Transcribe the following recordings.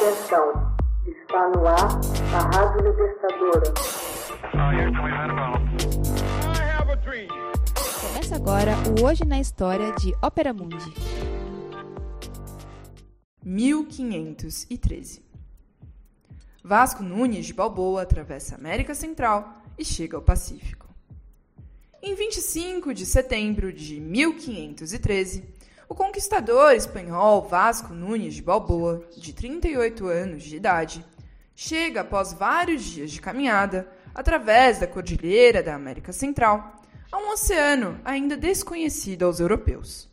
Atenção, está no ar a Rádio Libertadora. Começa agora o Hoje na História de Ópera Mundi. 1513 Vasco Nunes de Balboa atravessa a América Central e chega ao Pacífico. Em 25 de setembro de 1513, o conquistador espanhol Vasco Nunes de Balboa, de 38 anos de idade, chega após vários dias de caminhada através da cordilheira da América Central a um oceano ainda desconhecido aos europeus.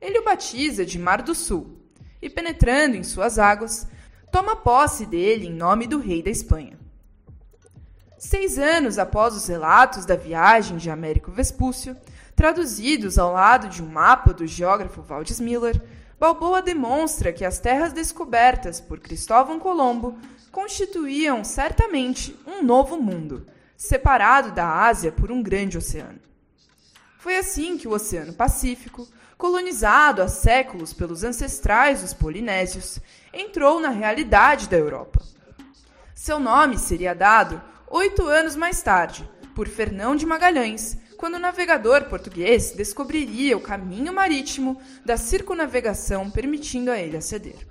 Ele o batiza de Mar do Sul e, penetrando em suas águas, toma posse dele em nome do rei da Espanha. Seis anos após os relatos da viagem de Américo Vespúcio, Traduzidos ao lado de um mapa do geógrafo Waldis Miller, Balboa demonstra que as terras descobertas por Cristóvão Colombo constituíam certamente um novo mundo, separado da Ásia por um grande oceano. Foi assim que o Oceano Pacífico, colonizado há séculos pelos ancestrais dos polinésios, entrou na realidade da Europa. Seu nome seria dado oito anos mais tarde por Fernão de Magalhães, quando o navegador português descobriria o caminho marítimo da circunavegação, permitindo a ele aceder.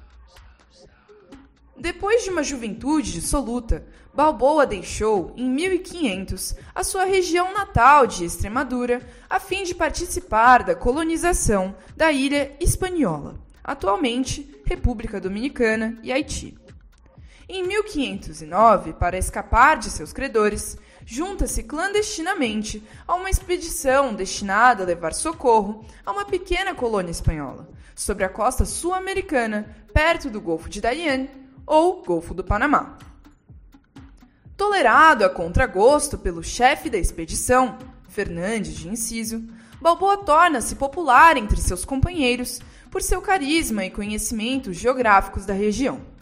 Depois de uma juventude dissoluta, Balboa deixou, em 1500, a sua região natal de Extremadura, a fim de participar da colonização da ilha Hispaniola, atualmente República Dominicana e Haiti. Em 1509, para escapar de seus credores, junta-se clandestinamente a uma expedição destinada a levar socorro a uma pequena colônia espanhola, sobre a costa sul-americana, perto do Golfo de Darien ou Golfo do Panamá. Tolerado a contragosto pelo chefe da expedição, Fernandes de Inciso, Balboa torna-se popular entre seus companheiros por seu carisma e conhecimentos geográficos da região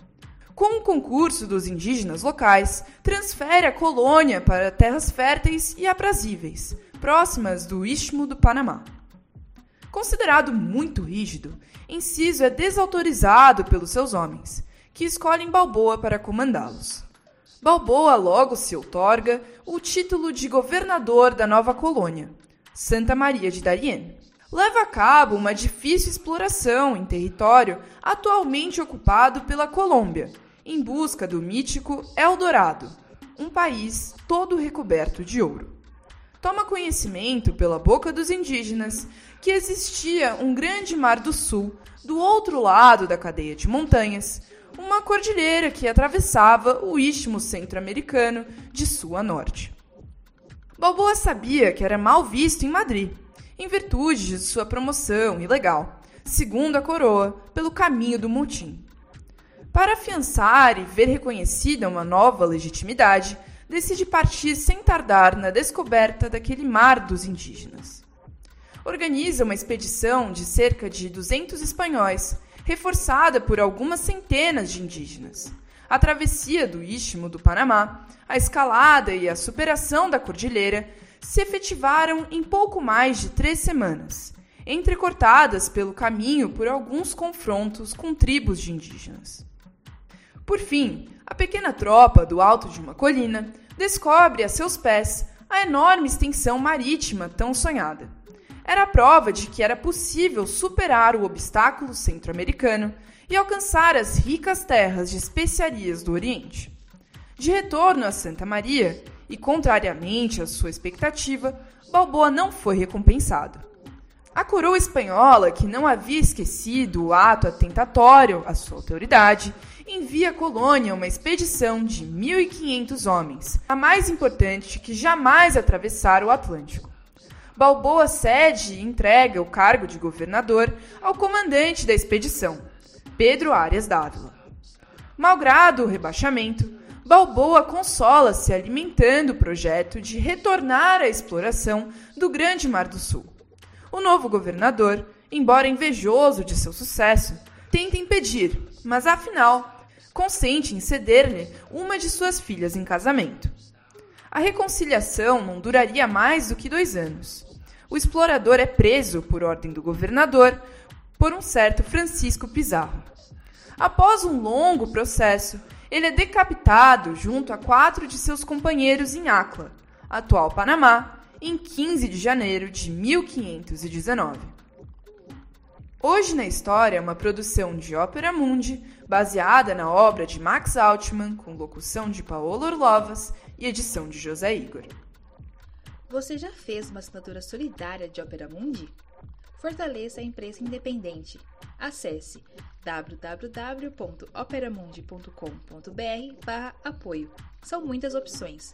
com o concurso dos indígenas locais, transfere a colônia para terras férteis e aprazíveis, próximas do Istmo do Panamá. Considerado muito rígido, Inciso é desautorizado pelos seus homens, que escolhem Balboa para comandá-los. Balboa logo se outorga o título de governador da nova colônia, Santa Maria de Darien. Leva a cabo uma difícil exploração em território atualmente ocupado pela Colômbia, em busca do mítico Eldorado, um país todo recoberto de ouro. Toma conhecimento pela boca dos indígenas que existia um grande mar do sul, do outro lado da cadeia de montanhas, uma cordilheira que atravessava o istmo centro-americano de sul a norte. Balboa sabia que era mal visto em Madrid, em virtude de sua promoção ilegal, segundo a coroa, pelo caminho do motim. Para afiançar e ver reconhecida uma nova legitimidade, decide partir sem tardar na descoberta daquele mar dos indígenas. Organiza uma expedição de cerca de 200 espanhóis, reforçada por algumas centenas de indígenas. A travessia do Istmo do Panamá, a escalada e a superação da cordilheira se efetivaram em pouco mais de três semanas, entrecortadas pelo caminho por alguns confrontos com tribos de indígenas. Por fim, a pequena tropa, do alto de uma colina, descobre a seus pés a enorme extensão marítima tão sonhada. Era a prova de que era possível superar o obstáculo centro-americano e alcançar as ricas terras de especiarias do Oriente. De retorno a Santa Maria, e contrariamente à sua expectativa, Balboa não foi recompensado. A coroa espanhola, que não havia esquecido o ato atentatório à sua autoridade, envia à colônia uma expedição de 1.500 homens, a mais importante que jamais atravessara o Atlântico. Balboa cede e entrega o cargo de governador ao comandante da expedição, Pedro Arias Dávila. Malgrado o rebaixamento, Balboa consola-se alimentando o projeto de retornar à exploração do Grande Mar do Sul. O novo governador, embora invejoso de seu sucesso, tenta impedir, mas afinal consente em ceder-lhe uma de suas filhas em casamento. A reconciliação não duraria mais do que dois anos. O explorador é preso, por ordem do governador, por um certo Francisco Pizarro. Após um longo processo, ele é decapitado junto a quatro de seus companheiros em Acla, atual Panamá, em 15 de janeiro de 1519. Hoje na História é uma produção de Ópera Mundi, baseada na obra de Max Altman, com locução de Paolo Orlovas e edição de José Igor. Você já fez uma assinatura solidária de Opera Mundi? Fortaleça a imprensa independente. Acesse www.operamundi.com.br/apoio. São muitas opções.